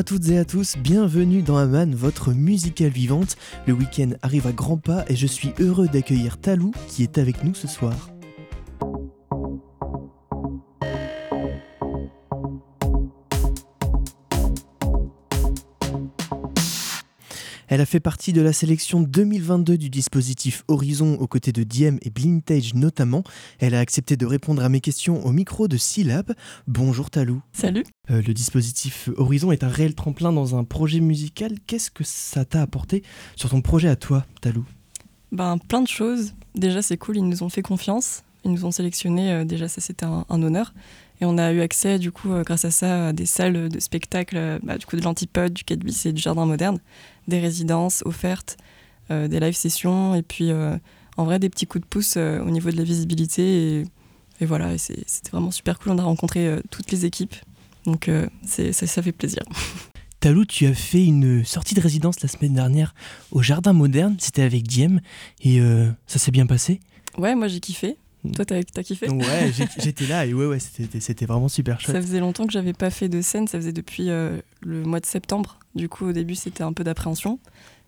À toutes et à tous, bienvenue dans Aman, votre musicale vivante. Le week-end arrive à grands pas et je suis heureux d'accueillir Talou qui est avec nous ce soir. Elle a fait partie de la sélection 2022 du dispositif Horizon aux côtés de Diem et Blintage notamment. Elle a accepté de répondre à mes questions au micro de Syllab. Bonjour Talou. Salut. Euh, le dispositif Horizon est un réel tremplin dans un projet musical. Qu'est-ce que ça t'a apporté sur ton projet à toi, Talou? Ben plein de choses. Déjà c'est cool, ils nous ont fait confiance. Ils nous ont sélectionnés, euh, déjà ça c'était un, honneur. Et on a eu accès, du coup, euh, grâce à ça, à des salles de spectacle, bah, du coup, de l'Antipode, du Cadbis et du Jardin Moderne des résidences offertes, euh, des live sessions et puis euh, en vrai des petits coups de pouce euh, au niveau de la visibilité. Et, voilà, c'était vraiment super cool. On a rencontré toutes les équipes. Donc ça, ça fait plaisir. Talou, tu as fait une sortie de résidence la semaine dernière au Jardin Moderne. C'était avec Diem. Et ça s'est bien passé? Ouais, moi j'ai kiffé. Mm. Toi, t'as as kiffé? Ouais, j'étais là et ouais, ouais c'était vraiment super chouette. Ça faisait longtemps que j'avais pas fait de scène, ça faisait depuis le mois de septembre. Du coup, au début, c'était un peu d'appréhension.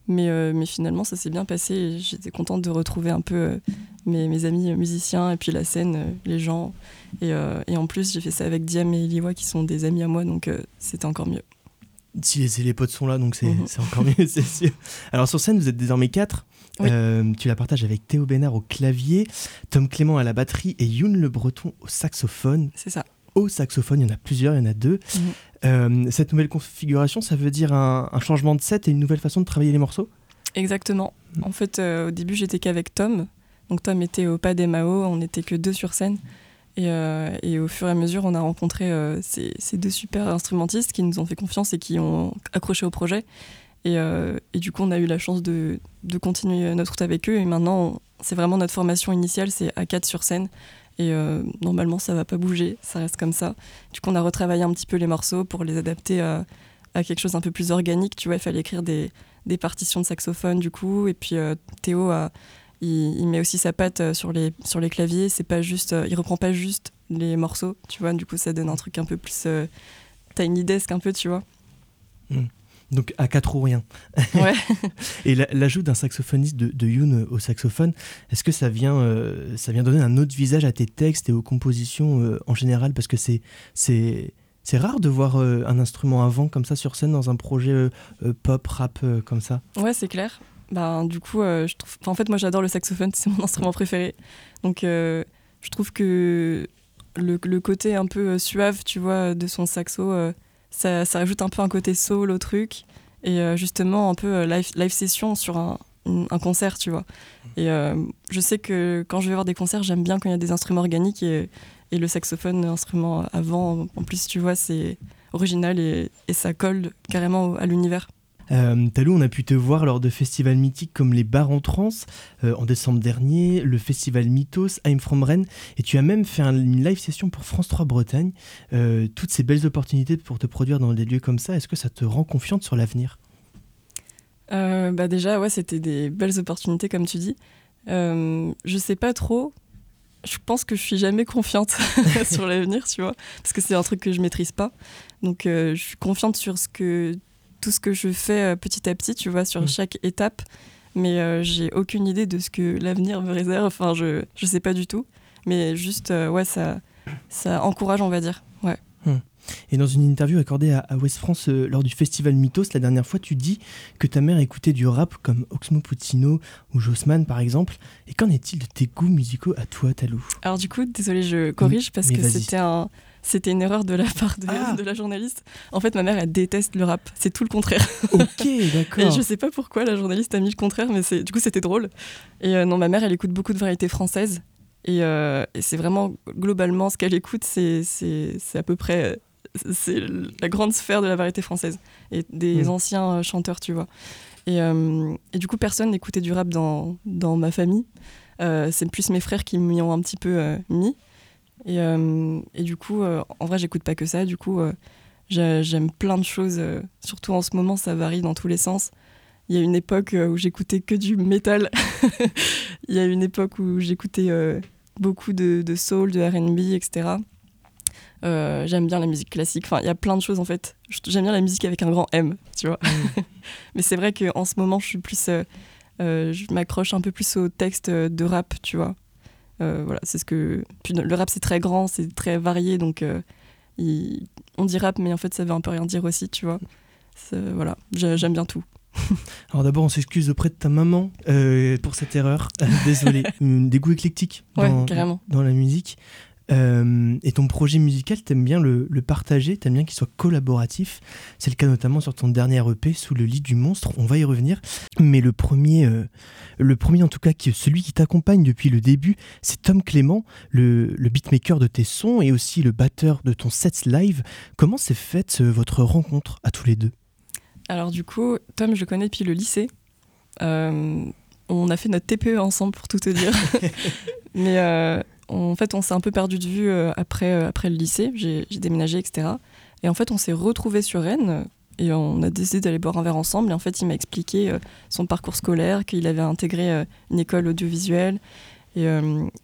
Mais, euh, mais finalement, ça s'est bien passé. J'étais contente de retrouver un peu euh, mes, mes, amis musiciens et puis la scène, euh, les gens. Et, et, en plus, j'ai fait ça avec Diam et Eliwa qui sont des amis à moi, donc c'était encore mieux. Si les, les potes sont là, donc c'est mhm. encore mieux, c'est sûr. Alors sur scène, vous êtes désormais quatre. Tu la partages avec Théo Bénard au clavier, Tom Clément à la batterie et Youn Le Breton au saxophone. C'est ça au saxophone. Il y en a plusieurs, il y en a deux. Mhm. Euh, cette nouvelle configuration, ça veut dire un, changement de set et une nouvelle façon de travailler les morceaux? Exactement. Mhm. En fait, euh, au début, j'étais qu'avec Tom. Donc Tom était au pas des Mao, on n'était que deux sur scène. Et, euh, et, au fur et à mesure, on a rencontré ces, ces, deux super instrumentistes qui nous ont fait confiance et qui ont accroché au projet. Et, et du coup, on a eu la chance de, de, continuer notre route avec eux. Et maintenant, c'est vraiment notre formation initiale, c'est à quatre sur scène. Et euh, normalement, ça va pas bouger, ça reste comme ça. Du coup, on a retravaillé un petit peu les morceaux pour les adapter à, quelque chose un peu plus organique. Tu vois, il fallait écrire des, des partitions de saxophone, du coup. Et puis, euh, Théo, a, il, met aussi sa patte euh, sur les, sur les claviers. C'est pas juste, il reprend pas juste les morceaux, tu vois. Du coup, ça donne un truc un peu plus tiny desk, un peu, tu vois. Mmh. Donc à quatre ou rien. Ouais. et l'ajout d'un saxophoniste de, de, Youn au saxophone, est-ce que ça vient, euh, ça vient donner un autre visage à tes textes et aux compositions euh, en général? Parce que c'est, c'est, c'est rare de voir euh, un instrument avant comme ça sur scène dans un projet pop, rap comme ça. Ouais, c'est clair. Ben, du coup, je trouve... en fait, moi j'adore le saxophone, c'est mon instrument préféré. Donc je trouve que le, le, côté un peu suave, tu vois, de son saxo ça, ça, ajoute un peu un côté soul au truc et euh, justement un peu euh, live, live session sur un, un, concert, tu vois. Et euh, je sais que quand je vais voir des concerts, j'aime bien quand il y a des instruments organiques et, et le saxophone, instrument avant, en plus, tu vois, c'est original et, et, ça colle carrément à l'univers. Euh, Talou, on a pu te voir lors de festivals mythiques comme les Bars en Trans euh, en décembre dernier, le festival Mythos, I'm From Rennes, et tu as même fait une live session pour France 3 Bretagne. Euh, toutes ces belles opportunités pour te produire dans des lieux comme ça, est-ce que ça te rend confiante sur l'avenir? Bah Déjà, ouais, c'était des belles opportunités, comme tu dis. je sais pas trop. Je pense que je suis jamais confiante sur l'avenir, tu vois, parce que c'est un truc que je maîtrise pas. Donc, je suis confiante sur ce que tout ce que je fais euh, petit à petit, tu vois, sur mm. chaque étape. Mais euh, j'ai aucune idée de ce que l'avenir me réserve. Enfin, je ne sais pas du tout. Mais juste, euh, ouais, ça, ça encourage, on va dire. Ouais. Mm. Et dans une interview accordée à, West France lors du festival Mythos, la dernière fois, tu dis que ta mère écoutait du rap comme Oxmo Puccino ou Jossman, par exemple. Et qu'en est-il de tes goûts musicaux à toi, Talou? Alors du coup, désolé, je corrige parce que c'était un, c'était une erreur de la part ah. de, la journaliste. En fait, ma mère, elle déteste le rap. C'est tout le contraire. Ok, d'accord. et je sais pas pourquoi la journaliste a mis le contraire, mais du coup, c'était drôle. Et euh, non, ma mère, elle écoute beaucoup de variétés françaises. Et, euh, c'est vraiment, globalement, ce qu'elle écoute, c'est à peu près c'est la grande sphère de la variété française et des hmm. anciens euh, chanteurs, tu vois. Et, et du coup, personne n'écoutait du rap dans, dans ma famille. c'est plus mes frères qui m'y ont un petit peu mis. Et, euh, et du coup, euh, en vrai, j'écoute pas que ça. Du coup, euh, j'aime plein de choses. surtout en ce moment, ça varie dans tous les sens. Il y a une époque où j'écoutais que du métal. Il y a une époque où j'écoutais beaucoup de, de, soul, de RB, etc. j'aime bien la musique classique. Enfin, il y a plein de choses en fait. J'aime bien la musique avec un grand M, tu vois. Mm. Mais c'est vrai qu'en ce moment, je suis plus. je m'accroche un peu plus au texte de rap, tu vois. Voilà, c'est ce que. Puis le rap, c'est très grand, c'est très varié, donc on dit rap, mais en fait, ça veut un peu rien dire aussi, tu vois. Voilà, j'aime bien tout. Alors d'abord, on s'excuse auprès de ta maman euh, pour cette erreur. Désolé, des goûts éclectiques dans, dans la musique. Euh, et ton projet musical, t'aimes bien le, le partager, t'aimes bien qu'il soit collaboratif. C'est le cas notamment sur ton dernier EP, Sous le lit du monstre. On va y revenir. Mais le premier, euh, le premier en tout cas, qui, celui qui t'accompagne depuis le début, c'est Tom Clément, le, le, beatmaker de tes sons et aussi le batteur de ton set live. Comment s'est faite votre rencontre à tous les deux? Alors du coup, Tom, je le connais depuis le lycée. Euh, on a fait notre TPE ensemble pour tout te dire. Mais euh, en fait, on s'est un peu perdu de vue euh, après, après le lycée. J'ai déménagé, etc. Et en fait, on s'est retrouvés sur Rennes et on a décidé d'aller boire un verre ensemble. Et en fait, il m'a expliqué son parcours scolaire, qu'il avait intégré une école audiovisuelle. Et,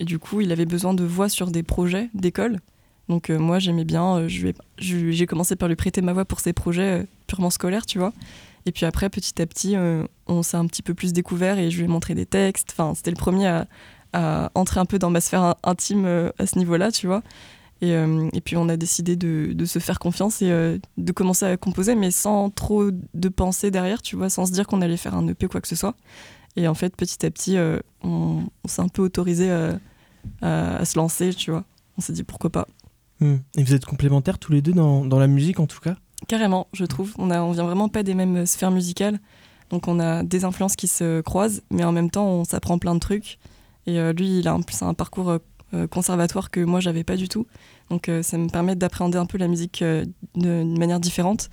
du coup, il avait besoin de voix sur des projets d'école. Donc euh, moi j'aimais bien, euh, j'ai commencé par lui prêter ma voix pour ses projets euh, purement scolaires, tu vois. Et puis après, petit à petit, on s'est un petit peu plus découvert et je lui ai montré des textes. Enfin, c'était le premier à, entrer un peu dans ma sphère intime à ce niveau-là, tu vois. Et, et, puis on a décidé de, de se faire confiance et de commencer à composer, mais sans trop de pensée derrière, tu vois, sans se dire qu'on allait faire un EP ou quoi que ce soit. Et en fait, petit à petit, on, s'est un peu autorisé à, à, se lancer, tu vois. On s'est dit pourquoi pas. Hmm. Et vous êtes complémentaires tous les deux dans, dans, la musique en tout cas? Carrément, je trouve. On, a, on vient vraiment pas des mêmes sphères musicales. Donc on a des influences qui se croisent, mais en même temps on s'apprend plein de trucs. Et euh, lui, il a en plus un parcours euh, conservatoire que moi j'avais pas du tout. Donc euh, ça me permet d'appréhender un peu la musique d'une manière différente.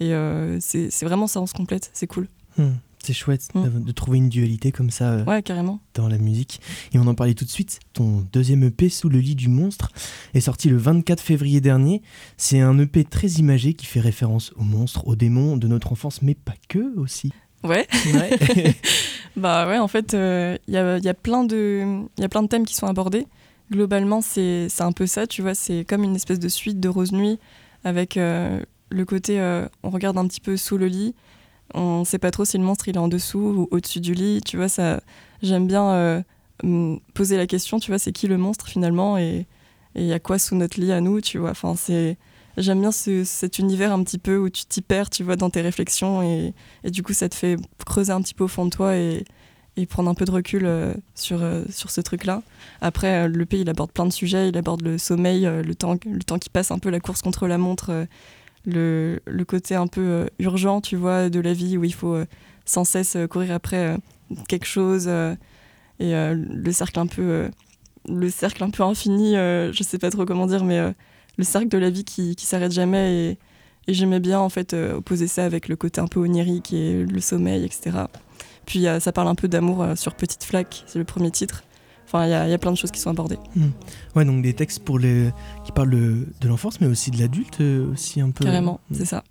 Et c'est vraiment ça, on se complète, c'est cool. Hmm. C'est chouette mm. de, trouver une dualité comme ça euh, carrément. dans la musique. Et on en parlait tout de suite. Ton deuxième EP, Sous le lit du monstre, est sorti le 24 février dernier. C'est un EP très imagé qui fait référence aux monstres, aux démons de notre enfance, mais pas que aussi. Ouais. bah ouais, en fait, il euh, y, a, y, a plein de, y a plein de thèmes qui sont abordés. Globalement, c'est un peu ça, tu vois. C'est comme une espèce de suite de Rose Nuit avec euh, le côté, on regarde un petit peu sous le lit on sait pas trop si le monstre il est en dessous ou au-dessus du lit. Tu vois, ça, j'aime bien euh, poser la question. Tu vois, c'est qui le monstre finalement et il y a quoi sous notre lit à nous. Tu vois, enfin c'est j'aime bien cet univers un petit peu où tu t'y perds, tu vois, dans tes réflexions et, du coup ça te fait creuser un petit peu au fond de toi et, prendre un peu de recul euh, sur, euh, sur ce truc-là. Après, le pays, il aborde plein de sujets, il aborde le sommeil, le, temps, le temps qui passe, un peu la course contre la montre, le, le, côté un peu euh, urgent, tu vois, de la vie où il faut euh, sans cesse euh, courir après quelque chose et le cercle un peu le cercle un peu infini, je sais pas trop comment dire, mais le cercle de la vie qui, qui s'arrête jamais et, et j'aimais bien en fait opposer ça avec le côté un peu onirique et le sommeil, etc. Puis ça parle un peu d'amour sur Petite Flaque, c'est le premier titre. Enfin, il y, a plein de choses qui sont abordées. Hmm. Ouais, donc des textes pour les... qui parlent de l'enfance, mais aussi de l'adulte, euh, aussi un peu. Carrément, hmm. c'est ça.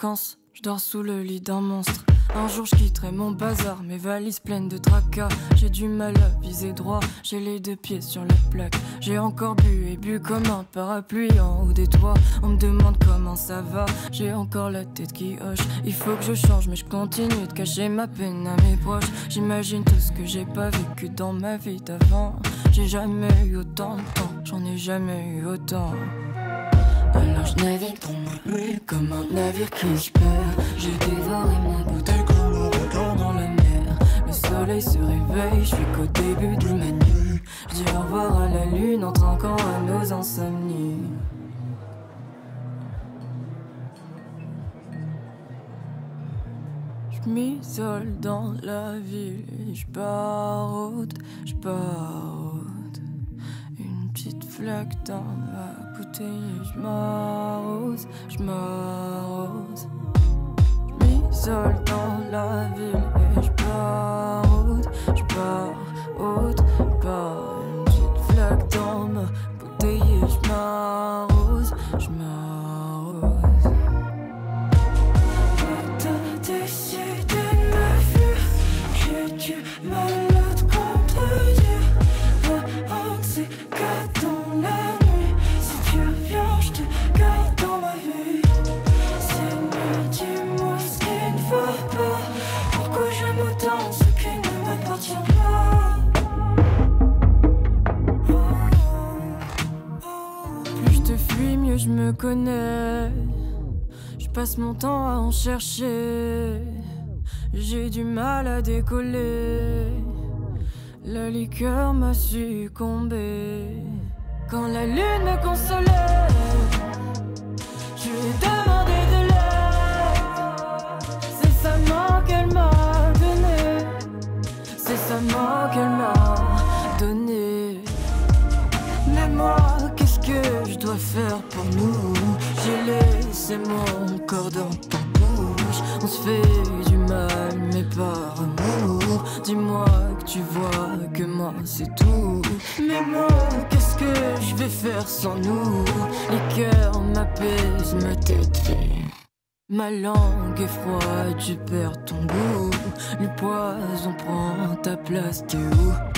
Je dors sous le lit d'un monstre. Un jour je quitterai mon bazar, mes valises pleines de tracas. J'ai du mal à viser droit, j'ai les deux pieds sur la plaque. J'ai encore bu et bu comme un parapluie en haut des toits. On me demande comment ça va, j'ai encore la tête qui hoche. Il faut que je change, mais je continue de cacher ma peine à mes proches. J'imagine tout ce que j'ai pas vécu dans ma vie d'avant. J'ai jamais eu autant de temps, j'en ai jamais eu autant. Alors je navigue dans ma nuit comme un navire qui se perd. J'ai dévoré ma bouteille comme un requin dans la mer. Le soleil se réveille, je suis qu'au début de ma nuit. Je dis au revoir à la lune en trinquant à nos insomnies. Je m'isole dans la ville, je pars je pars petite flaque dans ma bouteille, je m'arrose, je m'arrose. m'isole dans la ville et je pars route, je pars autre part. Une petite flaque dans ma bouteille et je m'arrose, je m'arrose. Décidé de me fuir, j'ai du mal passe mon temps à en chercher. J'ai du mal à décoller. La liqueur m'a succombé. Quand la lune me consolait, je lui ai demandé de l'aide. C'est sa main qu'elle m'a donné. C'est sa main qu'elle m'a donné. Mais moi, qu'est-ce que je dois faire pour nous? J'ai laissé mon bouche. On se fait du mal, mais par amour. Dis-moi que tu vois que moi c'est tout. Mais moi, qu'est-ce que je vais faire sans nous? Les cœurs m'apaisent, ma tête fait. Ma langue est froide, tu perds ton goût. Le poison prend ta place, t'es où?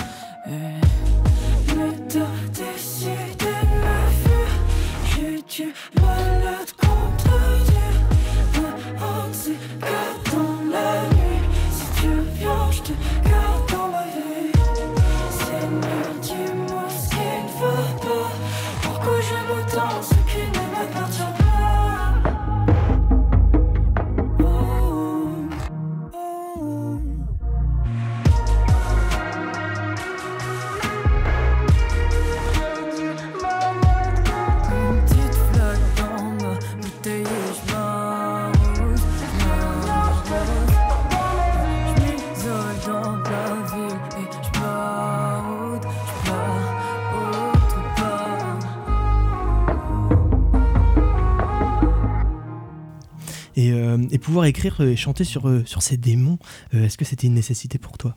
Pouvoir écrire et chanter sur, euh, sur ces démons, euh, est-ce que c'était une nécessité pour toi?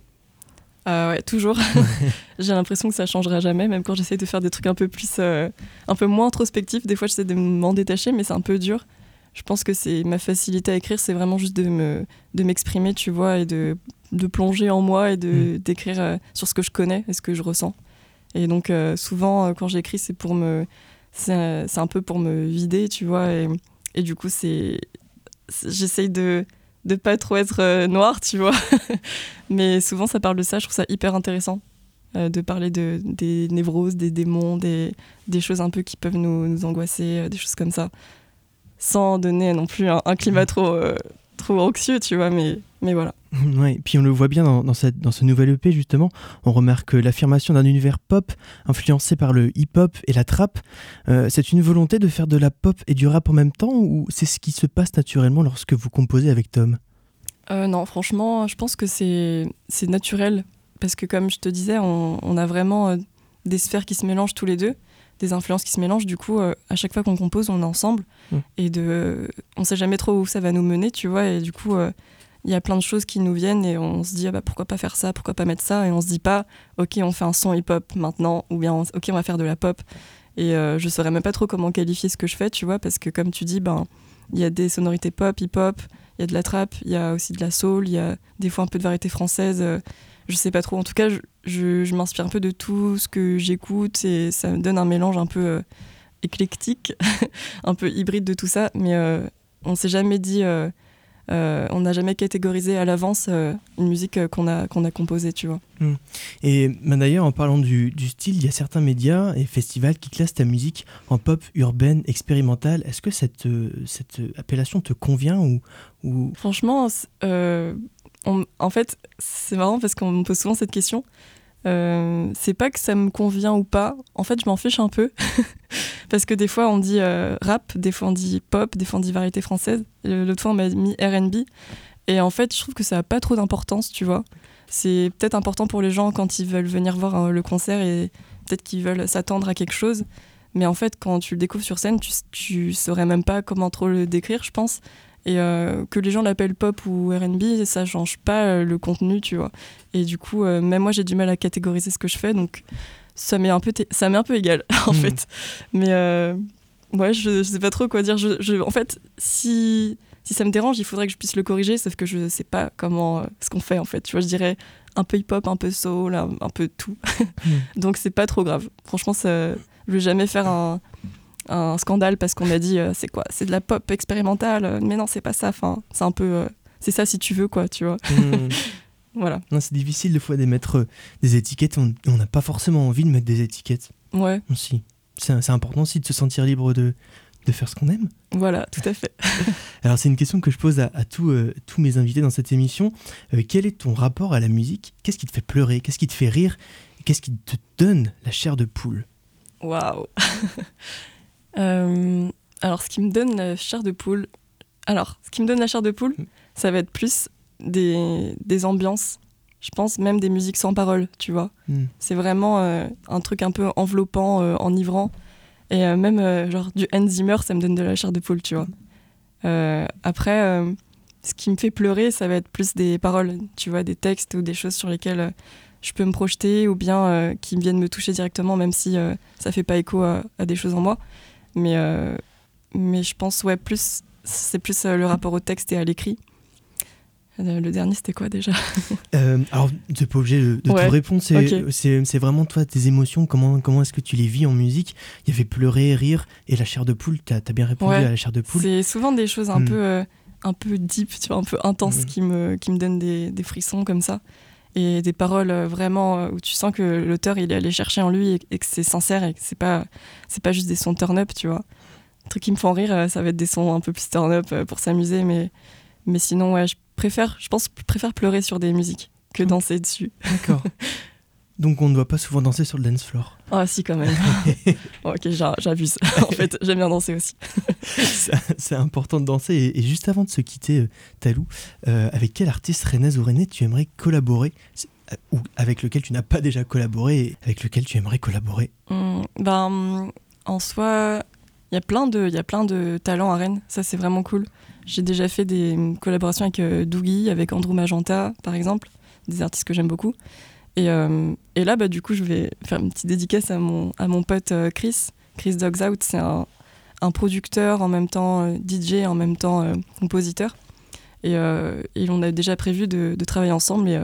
Ah ouais, toujours. J'ai l'impression que ça changera jamais, même quand j'essaie de faire des trucs un peu plus, euh, un peu moins introspectifs. Des fois, j'essaie de m'en détacher, mais c'est un peu dur. Je pense que c'est ma facilité à écrire, c'est vraiment juste de me, de m'exprimer, tu vois, et de, de plonger en moi et de d'écrire euh, sur ce que je connais et ce que je ressens. Et donc euh, souvent, euh, quand j'écris, c'est pour me, c'est euh, c'est un peu pour me vider, tu vois, et, et du coup, c'est- j'essaye de de pas trop être euh, noire, tu vois. Mais souvent, ça parle de ça. Je trouve ça hyper intéressant euh, de parler de, des névroses, des démons, des, des choses un peu qui peuvent nous, nous angoisser, euh, des choses comme ça. Sans donner non plus un, un climat trop, euh, trop anxieux, tu vois. Mais, mais voilà. Ouais, puis on le voit bien dans, dans, cette, dans ce nouvel EP justement, on remarque l'affirmation d'un univers pop influencé par le hip-hop et la trap. Euh, c'est une volonté de faire de la pop et du rap en même temps ou c'est ce qui se passe naturellement lorsque vous composez avec Tom? Euh, non, franchement, je pense que c'est c'est naturel. Parce que comme je te disais, on, on a vraiment euh, des sphères qui se mélangent tous les deux, des influences qui se mélangent. Du coup, euh, à chaque fois qu'on compose, on est ensemble. Mm. Et de, on sait jamais trop où ça va nous mener, tu vois. Et du coup, euh, il y a plein de choses qui nous viennent et on se dit, ah bah, pourquoi pas faire ça, pourquoi pas mettre ça? Et on se dit pas, ok, on fait un son hip-hop maintenant, ou bien, ok, on va faire de la pop. Et euh, je saurais même pas trop comment qualifier ce que je fais, tu vois, parce que comme tu dis, ben, il y a des sonorités pop, hip-hop, il y a de la trap, il y a aussi de la soul, il y a des fois un peu de variété française. Euh, je sais pas trop. En tout cas, je, je- m'inspire un peu de tout ce que j'écoute et ça me donne un mélange un peu euh, éclectique, un peu hybride de tout ça. Mais euh, on s'est jamais dit, euh, on n'a jamais catégorisé à l'avance euh, une musique euh, qu'on a, qu'on a composée, tu vois. Et ben, d'ailleurs, en parlant du, du style, il y a certains médias et festivals qui classent ta musique en pop urbaine expérimentale. Est-ce que cette, cette appellation te convient ou, ou... Franchement, on- en fait, c'est marrant parce qu'on me pose souvent cette question. Euh, c'est pas que ça me convient ou pas. En fait, je m'en fiche un peu. parce que des fois, on dit euh, rap, des fois, on dit pop, des fois, on dit variété française. Et L'autre fois, on m'a mis RB. Et en fait, je trouve que ça n'a pas trop d'importance, tu vois. C'est peut-être important pour les gens quand ils veulent venir voir euh, le concert et peut-être qu'ils veulent s'attendre à quelque chose. Mais en fait, quand tu le découvres sur scène, tu, tu saurais même pas comment trop le décrire, je pense. Et que les gens l'appellent pop ou RB, ça change pas le contenu, tu vois. Et du coup, même moi, j'ai du mal à catégoriser ce que je fais, donc ça m'est un peu, ça m'est un peu égal, en hmm. fait. Mais ouais, je, je, sais pas trop quoi dire. Je, en fait, si, si ça me dérange, il faudrait que je puisse le corriger, sauf que je sais pas comment ce qu'on fait, en fait. Tu vois, je dirais un peu hip-hop, un peu soul, un, un peu tout. Hmm. donc c'est pas trop grave. Franchement, ça, je vais jamais faire un, un scandale parce qu'on a dit euh, c'est quoi C'est de la pop expérimentale, mais non, c'est pas ça. Enfin, c'est un peu. Euh, c'est ça si tu veux, quoi, tu vois. Hmm. voilà. C'est difficile des fois d'émettre euh, des étiquettes. On n'a pas forcément envie de mettre des étiquettes. Ouais. Aussi. C'est important aussi de se sentir libre de, de faire ce qu'on aime. Voilà, tout à fait. Alors c'est une question que je pose à, tous mes invités dans cette émission. quel est ton rapport à la musique? Qu'est-ce qui te fait pleurer? Qu'est-ce qui te fait rire? Qu'est-ce qui te donne la chair de poule? Waouh euh, Alors, ce qui me donne la chair de poule, alors, ce qui me donne la chair de poule, mm. ça va être plus des, des ambiances. Je pense même des musiques sans paroles, tu vois. Mm. C'est vraiment euh, un truc un peu enveloppant, euh, enivrant. Et même genre du Hans Zimmer, ça me donne de la chair de poule, tu vois. après, ce qui me fait pleurer, ça va être plus des paroles, tu vois, des textes ou des choses sur lesquelles je peux me projeter ou bien euh, qui viennent me toucher directement, même si euh, ça fait pas écho à, des choses en moi. Mais, euh, mais je pense, ouais, plus, c'est plus le rapport au texte et à l'écrit. Le dernier, c'était quoi déjà? Alors, tu n'es pas obligé de, te répondre. C'est vraiment toi, tes émotions. Comment, comment est-ce que tu les vis en musique? Il y avait pleurer, rire et la chair de poule. Tu as, bien répondu à la chair de poule. C'est souvent des choses un, hmm. peu, un peu deep, tu vois, un peu intenses hmm. qui, me, qui me donnent des, des frissons comme ça et des paroles euh, vraiment euh, où tu sens que l'auteur il est allé chercher en lui et, que c'est sincère et que c'est pas c'est pas juste des sons turn up tu vois. Les trucs qui me font rire euh, ça va être des sons un peu plus turn up pour s'amuser mais mais sinon ouais je préfère je pense je préfère pleurer sur des musiques que danser dessus. D'accord donc on ne doit pas souvent danser sur le dance floor. Ah si quand même. ok j'abuse. en fait j'aime bien danser aussi. c'est important de danser. Et, juste avant de se quitter, euh, Talou, euh, avec quel artiste Renez ou René tu aimerais collaborer? Euh, ou avec lequel tu n'as pas déjà collaboré et avec lequel tu aimerais collaborer? Mmh, ben, En soi, il y a plein de, plein talents à Rennes. Ça c'est vraiment cool. J'ai déjà fait des collaborations avec Dougie, avec Andrew Magenta par exemple, des artistes que j'aime beaucoup. Et, euh, et, là, bah, du coup, je vais faire une petite dédicace à mon, à mon pote euh, Chris. Chris Dogs Out, c'est un, un, producteur, en même temps euh, DJ, en même temps compositeur. Et, et, on a déjà prévu de, travailler ensemble et,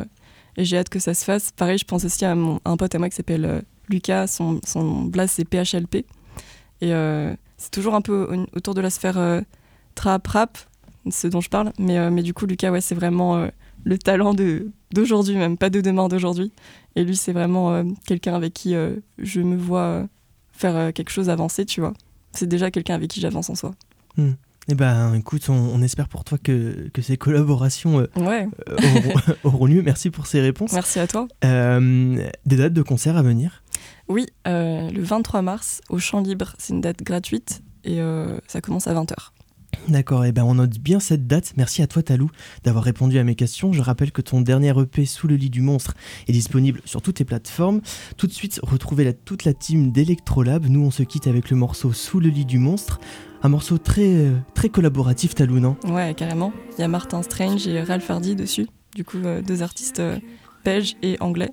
et j'ai hâte que ça se fasse. Pareil, je pense aussi à, mon, un pote à moi qui s'appelle Lucas, son, son blast c'est PHLP. Et c'est toujours un peu autour de la sphère trap rap, ce dont je parle. Mais, mais du coup, Lucas, ouais, c'est vraiment le talent d'aujourd'hui même, pas de demain, d'aujourd'hui. Et lui, c'est vraiment euh, quelqu'un avec qui euh, je me vois euh, faire quelque chose avancer, tu vois. C'est déjà quelqu'un avec qui j'avance en soi. Hmm. Eh ben, écoute, on, espère pour toi que, que ces collaborations auront, lieu. Merci pour ces réponses. Merci à toi. des dates de concert à venir? Oui, le 23 mars au Champ Libre, c'est une date gratuite et ça commence à 20h. D'accord, et eh ben on note bien cette date. Merci à toi Talou d'avoir répondu à mes questions. Je rappelle que ton dernier EP Sous le lit du monstre est disponible sur toutes tes plateformes. Tout de suite, retrouvez toute la team d'Electrolab. Nous on se quitte avec le morceau Sous le lit du monstre. Un morceau très, euh, très collaboratif Talou, non? Ouais, carrément. Il y a Martin Strange et Ralph Hardy dessus. Du coup, euh, deux artistes euh, belges et anglais.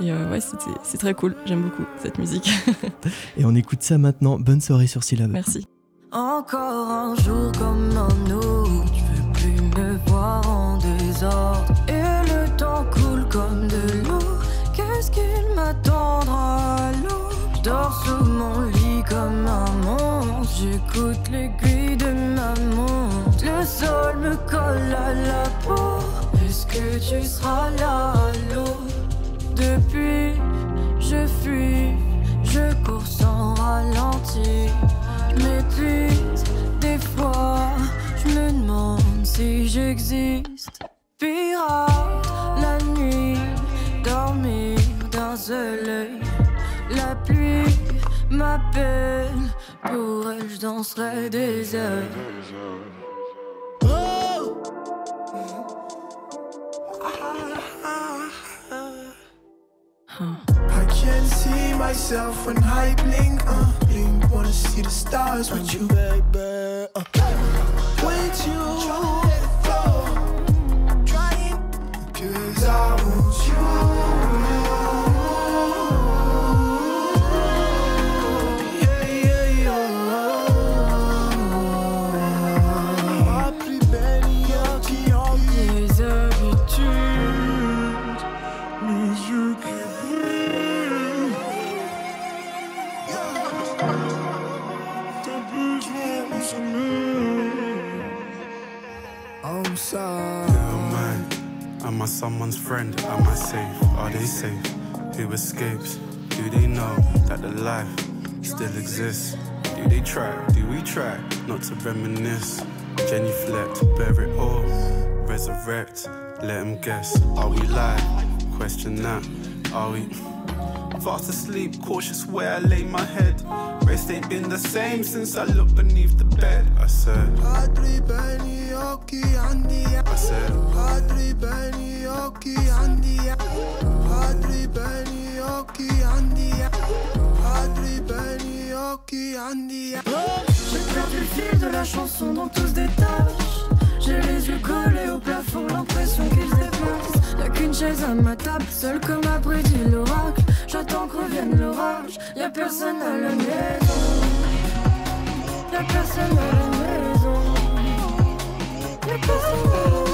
Et ouais, c'est très cool. J'aime beaucoup cette musique. et on écoute ça maintenant. Bonne soirée sur Syllab. Merci. Encore un jour comme un autre, je veux plus me voir en désordre. Et le temps coule comme de l'eau. Qu'est-ce qu'il m'attendra à l'eau Je dors sous mon lit comme un monstre. J'écoute l'aiguille de ma montre. Le sol me colle à la peau. Est-ce que tu seras là à l'eau Depuis, je fuis, je cours sans ralentir Des fois, je me demande si j'existe. Pirate, la nuit, dormir d'un seul œil. La pluie m'appelle, pour elle je danserai des heures? I see myself when I blink, uh, stars with you, baby. Uh. Friend? Am I safe? Are they safe? Who escapes? Do they know that the life still exists? Do they try? Do we try not to reminisce? Genuflect, bear it all, resurrect, let them guess. Are we live? Question that. Are we fast asleep? Cautious where I lay my head. Rest ain't been the same since I looked beneath the bed. I said, J'ai perdu le fil de la chanson dont tout se détache. J'ai les yeux collés au plafond, l'impression qu'ils se déplacent. Y'a qu'une chaise à ma table, seule comme a prédit l'oracle. J'attends que revienne l'orage, y'a personne à la maison. Y'a personne à la maison. Y'a